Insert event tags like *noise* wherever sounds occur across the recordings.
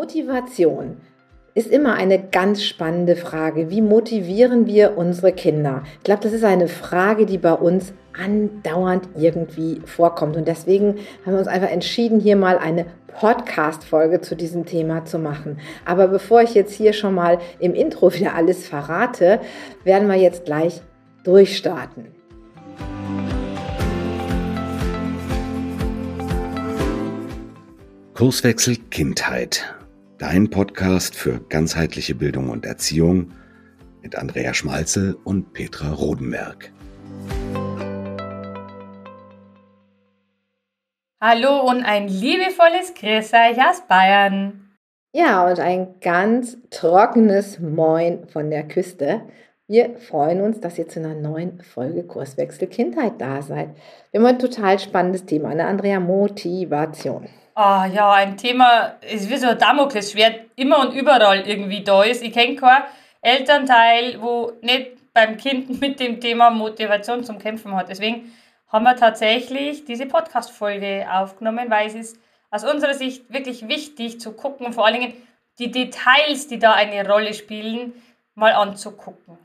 Motivation ist immer eine ganz spannende Frage. Wie motivieren wir unsere Kinder? Ich glaube, das ist eine Frage, die bei uns andauernd irgendwie vorkommt. Und deswegen haben wir uns einfach entschieden, hier mal eine Podcast-Folge zu diesem Thema zu machen. Aber bevor ich jetzt hier schon mal im Intro wieder alles verrate, werden wir jetzt gleich durchstarten. Kurswechsel Kindheit Dein Podcast für ganzheitliche Bildung und Erziehung mit Andrea Schmalzel und Petra Rodenberg. Hallo und ein liebevolles Grüß euch aus Bayern. Ja, und ein ganz trockenes Moin von der Küste. Wir freuen uns, dass ihr zu einer neuen Folge Kurswechsel Kindheit da seid. Wir haben ein total spannendes Thema, eine Andrea Motivation. Ah ja, ein Thema ist wie so ein Damoklesschwert, immer und überall irgendwie da ist. Ich kenne kein Elternteil, wo nicht beim Kind *laughs* mit dem Thema Motivation zum Kämpfen hat. Deswegen haben wir tatsächlich diese Podcast-Folge aufgenommen, weil es ist aus unserer Sicht wirklich wichtig zu gucken, vor allen Dingen die Details, die da eine Rolle spielen, mal anzugucken.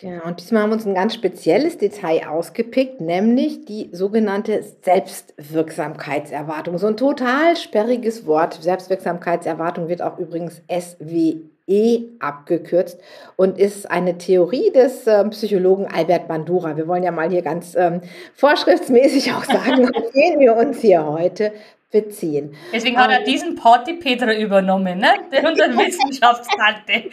Genau, und diesmal haben wir uns ein ganz spezielles Detail ausgepickt, nämlich die sogenannte Selbstwirksamkeitserwartung. So ein total sperriges Wort. Selbstwirksamkeitserwartung wird auch übrigens SWE abgekürzt und ist eine Theorie des äh, Psychologen Albert Bandura. Wir wollen ja mal hier ganz ähm, vorschriftsmäßig auch sagen, auf *laughs* wen wir uns hier heute beziehen. Deswegen hat er ähm, diesen Party Petra übernommen, ne? *laughs* Der unser *laughs* Wissenschaftstante.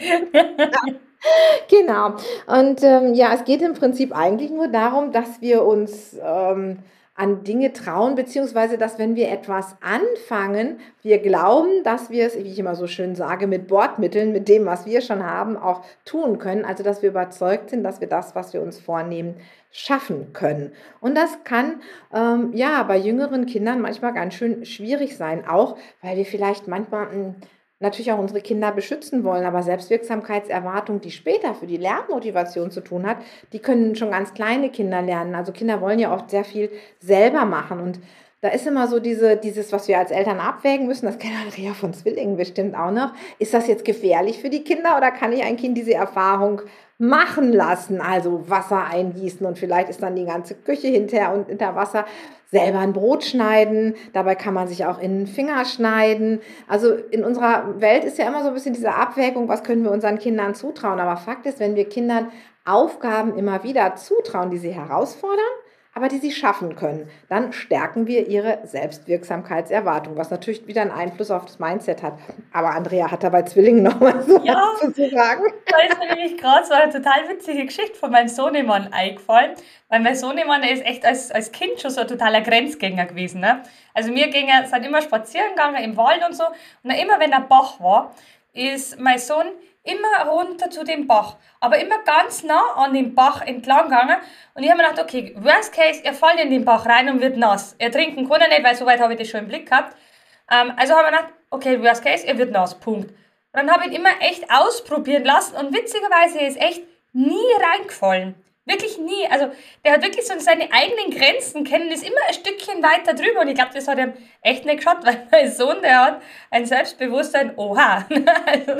Genau. Und ähm, ja, es geht im Prinzip eigentlich nur darum, dass wir uns ähm, an Dinge trauen, beziehungsweise dass wenn wir etwas anfangen, wir glauben, dass wir es, wie ich immer so schön sage, mit Bordmitteln, mit dem, was wir schon haben, auch tun können. Also dass wir überzeugt sind, dass wir das, was wir uns vornehmen, schaffen können. Und das kann ähm, ja bei jüngeren Kindern manchmal ganz schön schwierig sein, auch weil wir vielleicht manchmal hm, natürlich auch unsere Kinder beschützen wollen, aber Selbstwirksamkeitserwartung, die später für die Lernmotivation zu tun hat, die können schon ganz kleine Kinder lernen. Also Kinder wollen ja oft sehr viel selber machen und da ist immer so diese, dieses, was wir als Eltern abwägen müssen, das kennt Andrea von Zwillingen bestimmt auch noch. Ist das jetzt gefährlich für die Kinder oder kann ich ein Kind diese Erfahrung machen lassen? Also Wasser eingießen und vielleicht ist dann die ganze Küche hinter und hinter Wasser selber ein Brot schneiden. Dabei kann man sich auch in den Finger schneiden. Also in unserer Welt ist ja immer so ein bisschen diese Abwägung, was können wir unseren Kindern zutrauen. Aber Fakt ist, wenn wir Kindern Aufgaben immer wieder zutrauen, die sie herausfordern, aber die sie schaffen können. Dann stärken wir ihre Selbstwirksamkeitserwartung, was natürlich wieder einen Einfluss auf das Mindset hat. Aber Andrea hat da bei Zwillingen noch mal so ja, was zu sagen. Da ist nämlich gerade so eine total witzige Geschichte von meinem Sohnemann eingefallen. Weil mein Sohnemann, der ist echt als, als Kind schon so ein totaler Grenzgänger gewesen. Ne? Also wir gingen, sind immer spazieren gegangen im Wald und so. Und immer wenn der Bach war, ist mein Sohn immer runter zu dem Bach, aber immer ganz nah an dem Bach entlang gegangen. Und ich habe mir gedacht, okay, worst case, er fällt in den Bach rein und wird nass. Er trinken kann er nicht, weil soweit habe ich das schon im Blick gehabt. Ähm, also habe ich gedacht, okay, worst case, er wird nass, Punkt. Dann habe ich ihn immer echt ausprobieren lassen und witzigerweise ist echt nie reingefallen. Wirklich nie. Also der hat wirklich so seine eigenen Grenzen kennen, ist immer ein Stückchen weiter drüber. Und ich glaube, das hat ihm echt nicht geschaut, *laughs* weil mein Sohn, der hat ein Selbstbewusstsein, oha. *laughs* also,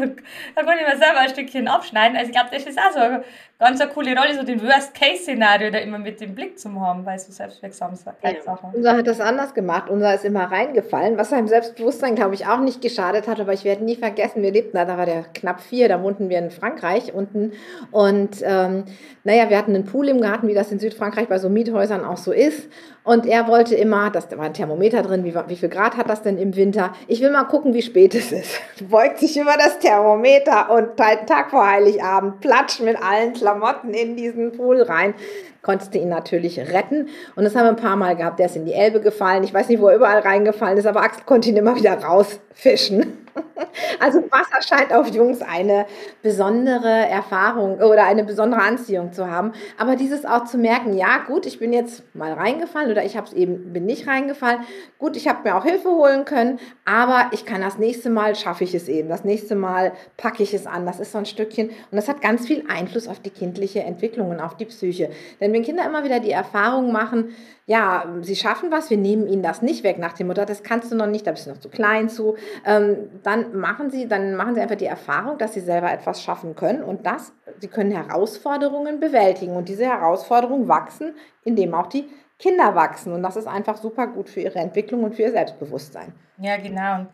da kann ich mir selber ein Stückchen abschneiden. Also ich glaube, das ist auch so eine ganz eine coole Rolle, so den Worst-Case-Szenario da immer mit dem Blick zu haben, weil so selbstwirksam ist. Ja. Unser hat das anders gemacht. Unser ist immer reingefallen, was seinem Selbstbewusstsein, glaube ich, auch nicht geschadet hat. Aber ich werde nie vergessen, wir lebten da, da war der knapp vier, da wohnten wir in Frankreich unten. Und ähm, naja, wir hatten einen Pool im Garten, wie das in Südfrankreich bei so Miethäusern auch so ist. Und er wollte immer, das, da war ein Thermometer drin, wie, wie viel Grad hat das denn im Winter? Ich will mal gucken, wie spät es ist. *laughs* Beugt sich über das Thermometer und Tag vor Heiligabend platscht mit allen Klamotten in diesen Pool rein. Konntest ihn natürlich retten. Und das haben wir ein paar Mal gehabt. Der ist in die Elbe gefallen. Ich weiß nicht, wo er überall reingefallen ist, aber Axel konnte ihn immer wieder rausfischen. *laughs* Also Wasser scheint auf Jungs eine besondere Erfahrung oder eine besondere Anziehung zu haben. Aber dieses auch zu merken, ja gut, ich bin jetzt mal reingefallen oder ich habe es eben bin nicht reingefallen. Gut, ich habe mir auch Hilfe holen können, aber ich kann das nächste Mal schaffe ich es eben. Das nächste Mal packe ich es an. Das ist so ein Stückchen und das hat ganz viel Einfluss auf die kindliche Entwicklung und auf die Psyche. Denn wenn Kinder immer wieder die Erfahrung machen, ja, sie schaffen was, wir nehmen ihnen das nicht weg nach dem Mutter, das kannst du noch nicht, da bist du noch zu klein zu. Ähm, dann machen sie, dann machen sie einfach die Erfahrung, dass sie selber etwas schaffen können und dass sie können Herausforderungen bewältigen und diese Herausforderungen wachsen, indem auch die Kinder wachsen und das ist einfach super gut für ihre Entwicklung und für ihr Selbstbewusstsein. Ja, genau.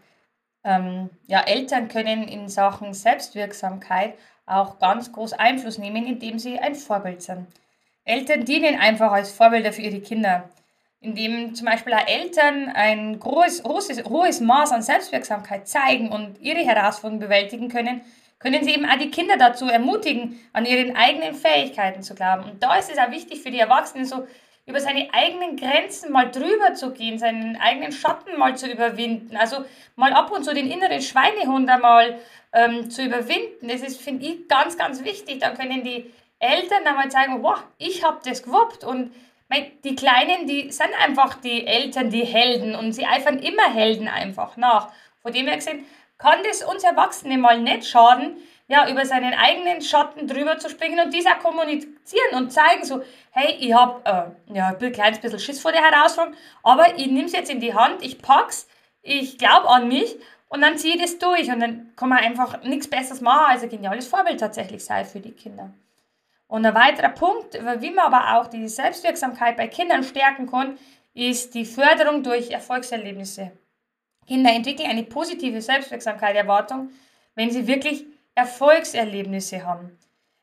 Ähm, ja, Eltern können in Sachen Selbstwirksamkeit auch ganz groß Einfluss nehmen, indem sie ein Vorbild sind. Eltern dienen einfach als Vorbilder für ihre Kinder indem zum Beispiel auch Eltern ein großes, großes, hohes Maß an Selbstwirksamkeit zeigen und ihre Herausforderungen bewältigen können, können sie eben auch die Kinder dazu ermutigen, an ihren eigenen Fähigkeiten zu glauben. Und da ist es auch wichtig für die Erwachsenen, so über seine eigenen Grenzen mal drüber zu gehen, seinen eigenen Schatten mal zu überwinden. Also mal ab und zu den inneren Schweinehund einmal ähm, zu überwinden. Das ist, finde ich, ganz, ganz wichtig. Da können die Eltern einmal zeigen, wow, ich habe das gewuppt und die Kleinen, die sind einfach die Eltern, die Helden und sie eifern immer Helden einfach nach. Von dem her gesehen, kann das uns Erwachsene mal nicht schaden, ja, über seinen eigenen Schatten drüber zu springen und dies auch kommunizieren und zeigen so, hey, ich habe äh, ja, ein kleines bisschen Schiss vor der Herausforderung, aber ich nehme es jetzt in die Hand, ich pack's, ich glaube an mich und dann ziehe ich das durch und dann kann man einfach nichts Besseres machen als ein geniales Vorbild tatsächlich sein für die Kinder. Und ein weiterer Punkt, wie man aber auch die Selbstwirksamkeit bei Kindern stärken kann, ist die Förderung durch Erfolgserlebnisse. Kinder entwickeln eine positive Selbstwirksamkeit, Erwartung, wenn sie wirklich Erfolgserlebnisse haben.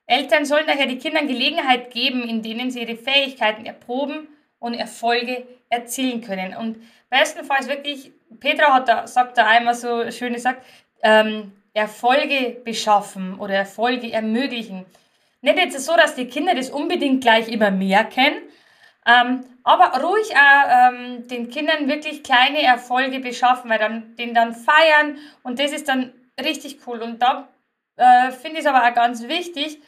Eltern sollen daher die Kindern Gelegenheit geben, in denen sie ihre Fähigkeiten erproben und Erfolge erzielen können. Und bestenfalls wirklich, Petra hat da, sagt da einmal so schön gesagt, ähm, Erfolge beschaffen oder Erfolge ermöglichen. Nicht jetzt so, dass die Kinder das unbedingt gleich immer merken, ähm, aber ruhig auch ähm, den Kindern wirklich kleine Erfolge beschaffen, weil dann den dann feiern und das ist dann richtig cool. Und da äh, finde ich es aber auch ganz wichtig,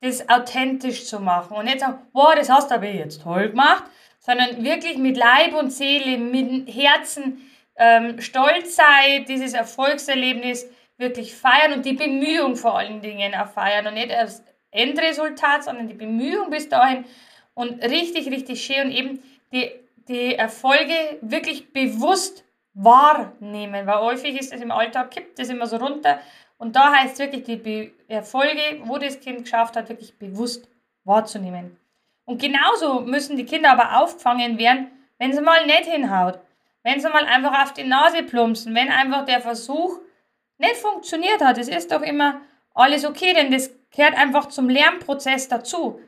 das authentisch zu machen und nicht sagen, wow, das hast du aber jetzt toll gemacht, sondern wirklich mit Leib und Seele, mit Herzen ähm, stolz sei, dieses Erfolgserlebnis wirklich feiern und die Bemühung vor allen Dingen auch feiern und nicht erst Endresultat, sondern die Bemühung bis dahin und richtig, richtig schön und eben die, die Erfolge wirklich bewusst wahrnehmen, weil häufig ist es im Alltag, kippt es immer so runter und da heißt es wirklich, die Be Erfolge, wo das Kind geschafft hat, wirklich bewusst wahrzunehmen. Und genauso müssen die Kinder aber aufgefangen werden, wenn sie mal nicht hinhaut, wenn sie mal einfach auf die Nase plumpsen, wenn einfach der Versuch nicht funktioniert hat. Es ist doch immer alles okay, denn das gehört einfach zum Lernprozess dazu.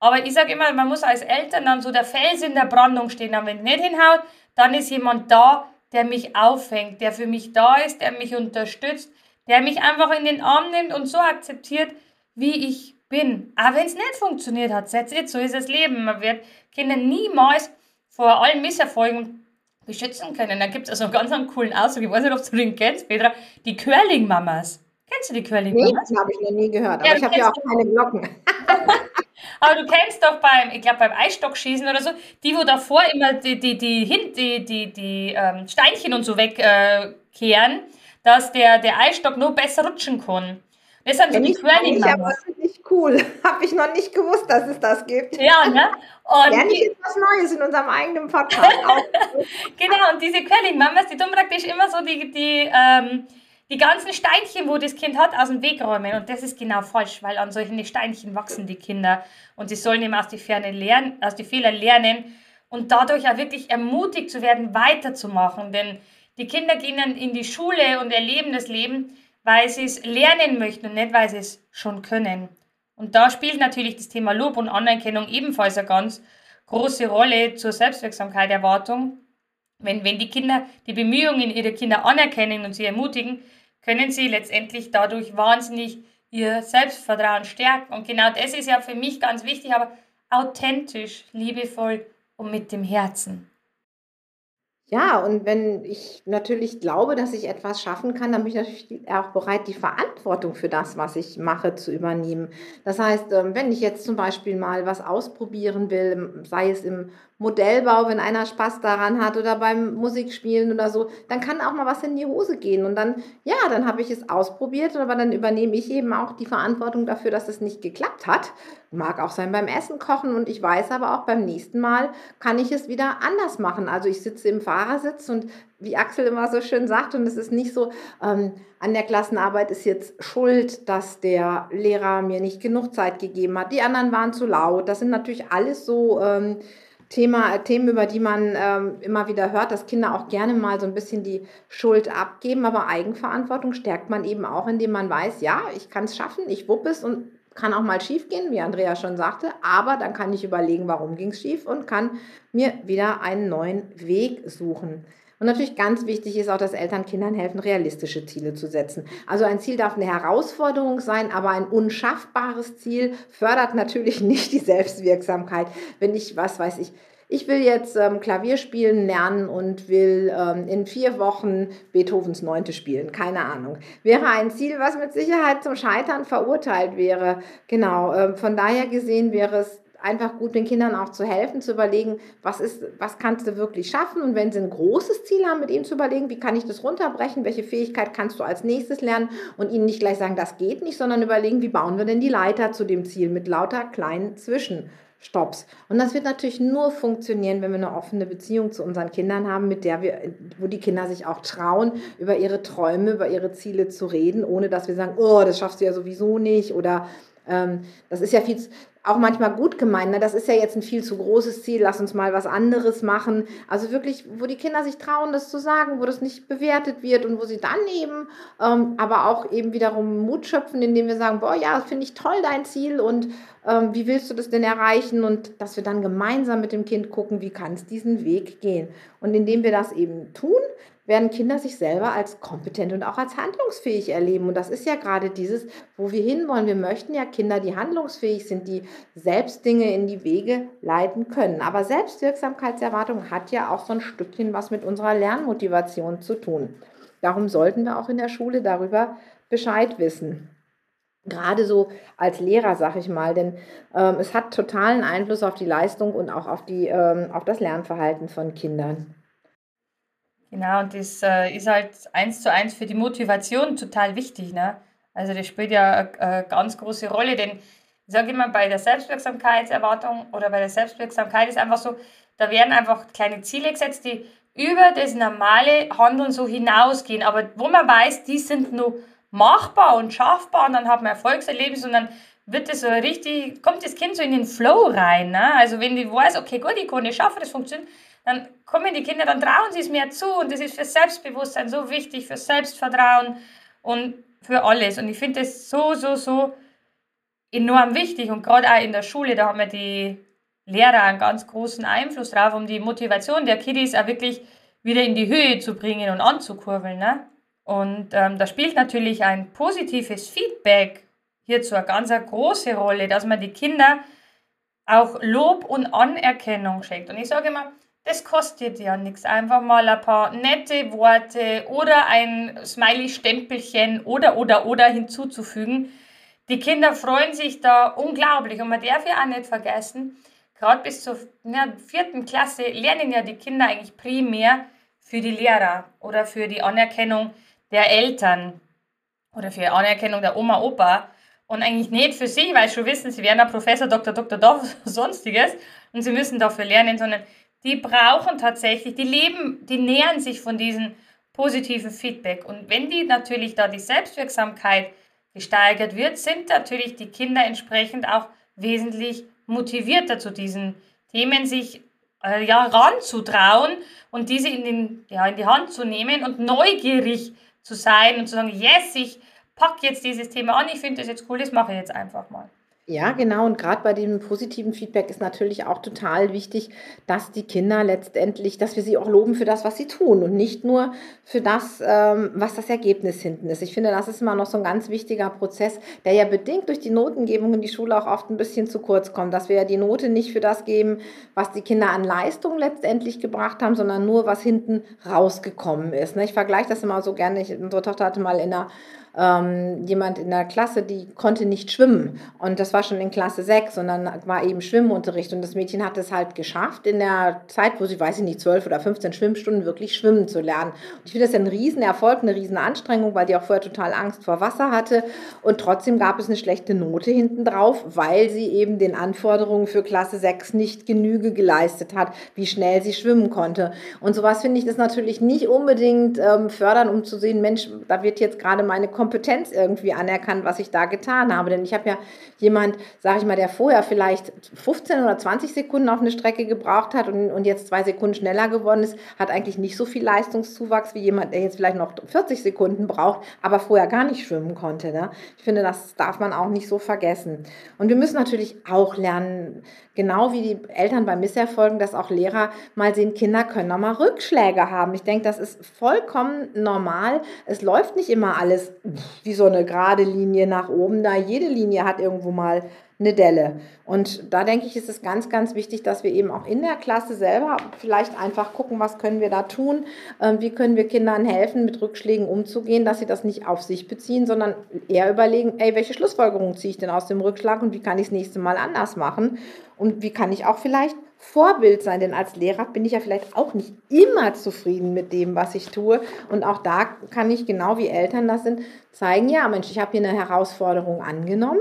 Aber ich sage immer, man muss als Eltern dann so der Fels in der Brandung stehen. Und wenn es nicht hinhaut, dann ist jemand da, der mich auffängt, der für mich da ist, der mich unterstützt, der mich einfach in den Arm nimmt und so akzeptiert, wie ich bin. Aber wenn es nicht funktioniert hat, that's it, so ist das Leben. Man wird Kinder niemals vor allen Misserfolgen beschützen können. Da gibt es also einen ganz einen coolen Ausdruck, ich weiß nicht, ob du den kennst, Petra, die Curling-Mamas. Kennst du die Curly Nee, das habe ich noch nie gehört. Aber ja, ich habe ja auch keine Glocken. *laughs* *laughs* aber du kennst doch beim, ich glaube beim Eisstockschießen oder so, die, wo davor immer die, die, die, die, die, die, die ähm, Steinchen und so wegkehren, äh, dass der, der Eisstock nur besser rutschen kann. Das sind so die Curling aber das ist nicht cool. *laughs* Habe ich noch nicht gewusst, dass es das gibt. Ja, ne? Und ja, nicht was Neues in unserem eigenen Podcast. genau, und diese Curling-Mamas, die tun praktisch immer so die, die ähm, die ganzen Steinchen, wo das Kind hat, aus dem Weg räumen. Und das ist genau falsch, weil an solchen Steinchen wachsen die Kinder. Und sie sollen eben aus den, Ferne lernen, aus den Fehlern lernen und dadurch auch wirklich ermutigt zu werden, weiterzumachen. Denn die Kinder gehen dann in die Schule und erleben das Leben, weil sie es lernen möchten und nicht, weil sie es schon können. Und da spielt natürlich das Thema Lob und Anerkennung ebenfalls eine ganz große Rolle zur Selbstwirksamkeit, Erwartung. Wenn, wenn die Kinder die Bemühungen ihrer Kinder anerkennen und sie ermutigen, können sie letztendlich dadurch wahnsinnig ihr Selbstvertrauen stärken. Und genau das ist ja für mich ganz wichtig, aber authentisch, liebevoll und mit dem Herzen. Ja, und wenn ich natürlich glaube, dass ich etwas schaffen kann, dann bin ich natürlich auch bereit, die Verantwortung für das, was ich mache, zu übernehmen. Das heißt, ähm, wenn ich jetzt zum Beispiel mal was ausprobieren will, sei es im Modellbau, wenn einer Spaß daran hat oder beim Musikspielen oder so, dann kann auch mal was in die Hose gehen. Und dann, ja, dann habe ich es ausprobiert, aber dann übernehme ich eben auch die Verantwortung dafür, dass es nicht geklappt hat. Mag auch sein beim Essen kochen und ich weiß aber auch beim nächsten Mal kann ich es wieder anders machen. Also ich sitze im Fahrrad Fahrer sitzt und wie Axel immer so schön sagt, und es ist nicht so, ähm, an der Klassenarbeit ist jetzt schuld, dass der Lehrer mir nicht genug Zeit gegeben hat. Die anderen waren zu laut. Das sind natürlich alles so ähm, Thema, Themen, über die man ähm, immer wieder hört, dass Kinder auch gerne mal so ein bisschen die Schuld abgeben. Aber Eigenverantwortung stärkt man eben auch, indem man weiß, ja, ich kann es schaffen, ich wupp es und kann auch mal schief gehen, wie Andrea schon sagte, aber dann kann ich überlegen, warum ging es schief und kann mir wieder einen neuen Weg suchen. Und natürlich ganz wichtig ist auch, dass Eltern Kindern helfen, realistische Ziele zu setzen. Also ein Ziel darf eine Herausforderung sein, aber ein unschaffbares Ziel fördert natürlich *laughs* nicht die Selbstwirksamkeit. Wenn ich, was weiß ich, ich will jetzt ähm, Klavier spielen lernen und will ähm, in vier Wochen Beethovens Neunte spielen. Keine Ahnung. Wäre ein Ziel, was mit Sicherheit zum Scheitern verurteilt wäre. Genau. Ähm, von daher gesehen wäre es einfach gut, den Kindern auch zu helfen, zu überlegen, was ist, was kannst du wirklich schaffen und wenn sie ein großes Ziel haben, mit ihnen zu überlegen, wie kann ich das runterbrechen, welche Fähigkeit kannst du als nächstes lernen und ihnen nicht gleich sagen, das geht nicht, sondern überlegen, wie bauen wir denn die Leiter zu dem Ziel mit lauter kleinen Zwischenstopps. Und das wird natürlich nur funktionieren, wenn wir eine offene Beziehung zu unseren Kindern haben, mit der wir, wo die Kinder sich auch trauen, über ihre Träume, über ihre Ziele zu reden, ohne dass wir sagen, oh, das schaffst du ja sowieso nicht oder ähm, das ist ja viel, auch manchmal gut gemeint. Ne? Das ist ja jetzt ein viel zu großes Ziel, lass uns mal was anderes machen. Also wirklich, wo die Kinder sich trauen, das zu sagen, wo das nicht bewertet wird und wo sie dann eben ähm, aber auch eben wiederum Mut schöpfen, indem wir sagen, boah, ja, finde ich toll dein Ziel und ähm, wie willst du das denn erreichen? Und dass wir dann gemeinsam mit dem Kind gucken, wie kann es diesen Weg gehen. Und indem wir das eben tun, werden Kinder sich selber als kompetent und auch als handlungsfähig erleben. Und das ist ja gerade dieses, wo wir hinwollen. Wir möchten ja Kinder, die handlungsfähig sind, die selbst Dinge in die Wege leiten können. Aber Selbstwirksamkeitserwartung hat ja auch so ein Stückchen was mit unserer Lernmotivation zu tun. Darum sollten wir auch in der Schule darüber Bescheid wissen. Gerade so als Lehrer, sag ich mal, denn ähm, es hat totalen Einfluss auf die Leistung und auch auf, die, ähm, auf das Lernverhalten von Kindern. Genau, und das äh, ist halt eins zu eins für die Motivation total wichtig. Ne? Also das spielt ja eine, eine ganz große Rolle, denn ich sage immer, bei der Selbstwirksamkeitserwartung oder bei der Selbstwirksamkeit ist einfach so, da werden einfach kleine Ziele gesetzt, die über das normale Handeln so hinausgehen, aber wo man weiß, die sind nur machbar und schaffbar und dann hat man Erfolgserlebnis und dann wird das so richtig, kommt das Kind so in den Flow rein. Ne? Also wenn die weiß, okay, gut, ich kann es schaffen, das funktioniert, dann kommen die Kinder, dann trauen sie es mehr zu und das ist für Selbstbewusstsein so wichtig, für Selbstvertrauen und für alles. Und ich finde das so, so, so enorm wichtig und gerade auch in der Schule, da haben wir die Lehrer einen ganz großen Einfluss drauf, um die Motivation der Kiddies auch wirklich wieder in die Höhe zu bringen und anzukurbeln. Ne? Und ähm, da spielt natürlich ein positives Feedback hierzu eine ganz eine große Rolle, dass man die Kinder auch Lob und Anerkennung schenkt. Und ich sage immer, das kostet ja nichts. Einfach mal ein paar nette Worte oder ein Smiley-Stempelchen oder, oder, oder hinzuzufügen. Die Kinder freuen sich da unglaublich. Und man darf ja auch nicht vergessen, gerade bis zur ja, vierten Klasse lernen ja die Kinder eigentlich primär für die Lehrer oder für die Anerkennung der Eltern oder für die Anerkennung der Oma, Opa und eigentlich nicht für sich, weil sie schon wissen, sie werden ein Professor, Doktor, Doktor, Doktor, *laughs* sonstiges und sie müssen dafür lernen, sondern die brauchen tatsächlich, die leben, die nähern sich von diesem positiven Feedback. Und wenn die natürlich da die Selbstwirksamkeit gesteigert wird, sind natürlich die Kinder entsprechend auch wesentlich motivierter zu diesen Themen, sich äh, ja, ranzutrauen und diese in, den, ja, in die Hand zu nehmen und neugierig zu sein und zu sagen, yes, ich packe jetzt dieses Thema an, ich finde das jetzt cool, das mache ich jetzt einfach mal. Ja, genau. Und gerade bei dem positiven Feedback ist natürlich auch total wichtig, dass die Kinder letztendlich, dass wir sie auch loben für das, was sie tun und nicht nur für das, ähm, was das Ergebnis hinten ist. Ich finde, das ist immer noch so ein ganz wichtiger Prozess, der ja bedingt durch die Notengebung in die Schule auch oft ein bisschen zu kurz kommt, dass wir ja die Note nicht für das geben, was die Kinder an Leistung letztendlich gebracht haben, sondern nur, was hinten rausgekommen ist. Ne? Ich vergleiche das immer so gerne. Ich, unsere Tochter hatte mal in einer ähm, jemand in der Klasse, die konnte nicht schwimmen. Und das war schon in Klasse 6 und dann war eben Schwimmunterricht. Und das Mädchen hat es halt geschafft, in der Zeit, wo sie, weiß ich nicht, 12 oder 15 Schwimmstunden wirklich schwimmen zu lernen. Und ich finde das ein Riesenerfolg, eine Riesenanstrengung, weil die auch vorher total Angst vor Wasser hatte. Und trotzdem gab es eine schlechte Note hinten drauf, weil sie eben den Anforderungen für Klasse 6 nicht Genüge geleistet hat, wie schnell sie schwimmen konnte. Und sowas finde ich das natürlich nicht unbedingt ähm, fördern, um zu sehen, Mensch, da wird jetzt gerade meine Kompetenz irgendwie anerkannt, was ich da getan habe. Denn ich habe ja jemand, sage ich mal, der vorher vielleicht 15 oder 20 Sekunden auf eine Strecke gebraucht hat und, und jetzt zwei Sekunden schneller geworden ist, hat eigentlich nicht so viel Leistungszuwachs wie jemand, der jetzt vielleicht noch 40 Sekunden braucht, aber vorher gar nicht schwimmen konnte. Ne? Ich finde, das darf man auch nicht so vergessen. Und wir müssen natürlich auch lernen, genau wie die Eltern bei Misserfolgen, dass auch Lehrer mal sehen, Kinder können auch mal Rückschläge haben. Ich denke, das ist vollkommen normal. Es läuft nicht immer alles wie so eine gerade Linie nach oben. Da jede Linie hat irgendwo mal eine Delle. Und da denke ich, ist es ganz, ganz wichtig, dass wir eben auch in der Klasse selber vielleicht einfach gucken, was können wir da tun, ähm, wie können wir Kindern helfen, mit Rückschlägen umzugehen, dass sie das nicht auf sich beziehen, sondern eher überlegen, ey, welche Schlussfolgerung ziehe ich denn aus dem Rückschlag und wie kann ich es nächste Mal anders machen und wie kann ich auch vielleicht Vorbild sein, denn als Lehrer bin ich ja vielleicht auch nicht immer zufrieden mit dem, was ich tue. Und auch da kann ich genau wie Eltern das sind, zeigen, ja, Mensch, ich habe hier eine Herausforderung angenommen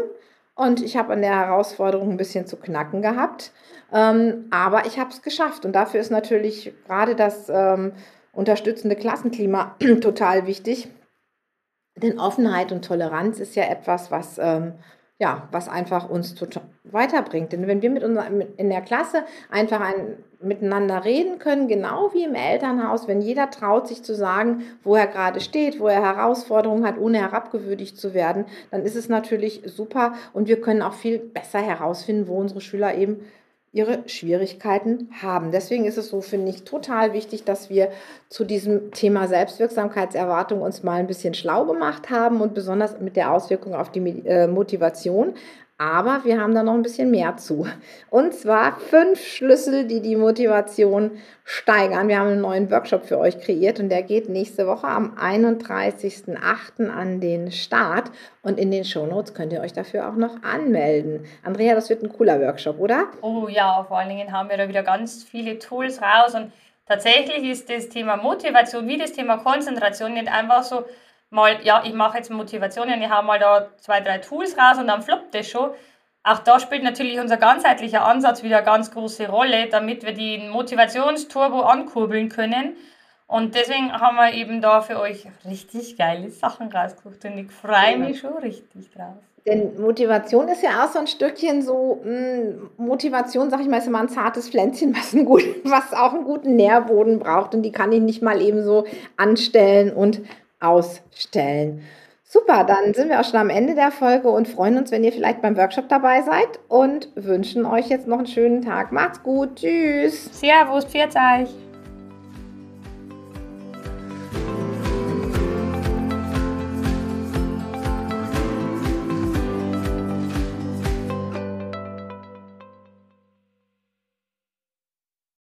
und ich habe an der Herausforderung ein bisschen zu knacken gehabt. Ähm, aber ich habe es geschafft. Und dafür ist natürlich gerade das ähm, unterstützende Klassenklima *clears throat* total wichtig. Denn Offenheit und Toleranz ist ja etwas, was ähm, ja, was einfach uns weiterbringt. Denn wenn wir mit unser, in der Klasse einfach ein, miteinander reden können, genau wie im Elternhaus, wenn jeder traut, sich zu sagen, wo er gerade steht, wo er Herausforderungen hat, ohne herabgewürdigt zu werden, dann ist es natürlich super und wir können auch viel besser herausfinden, wo unsere Schüler eben ihre Schwierigkeiten haben. Deswegen ist es so, finde ich, total wichtig, dass wir zu diesem Thema Selbstwirksamkeitserwartung uns mal ein bisschen schlau gemacht haben und besonders mit der Auswirkung auf die äh, Motivation. Aber wir haben da noch ein bisschen mehr zu. Und zwar fünf Schlüssel, die die Motivation steigern. Wir haben einen neuen Workshop für euch kreiert und der geht nächste Woche am 31.08. an den Start. Und in den Shownotes könnt ihr euch dafür auch noch anmelden. Andrea, das wird ein cooler Workshop, oder? Oh ja, vor allen Dingen haben wir da wieder ganz viele Tools raus. Und tatsächlich ist das Thema Motivation wie das Thema Konzentration nicht einfach so mal, ja, ich mache jetzt Motivationen, ich habe mal da zwei, drei Tools raus und dann floppt das schon. Auch da spielt natürlich unser ganzheitlicher Ansatz wieder eine ganz große Rolle, damit wir den Motivationsturbo ankurbeln können. Und deswegen haben wir eben da für euch richtig geile Sachen rausgesucht und ich freue mich schon richtig drauf. Denn Motivation ist ja auch so ein Stückchen so, mh, hm, Motivation, sag ich mal, ist immer ein zartes Pflänzchen, was, einen guten, was auch einen guten Nährboden braucht. Und die kann ich nicht mal eben so anstellen und ausstellen. Super, dann sind wir auch schon am Ende der Folge und freuen uns, wenn ihr vielleicht beim Workshop dabei seid und wünschen euch jetzt noch einen schönen Tag. Macht's gut, tschüss. Servus, pfiat euch.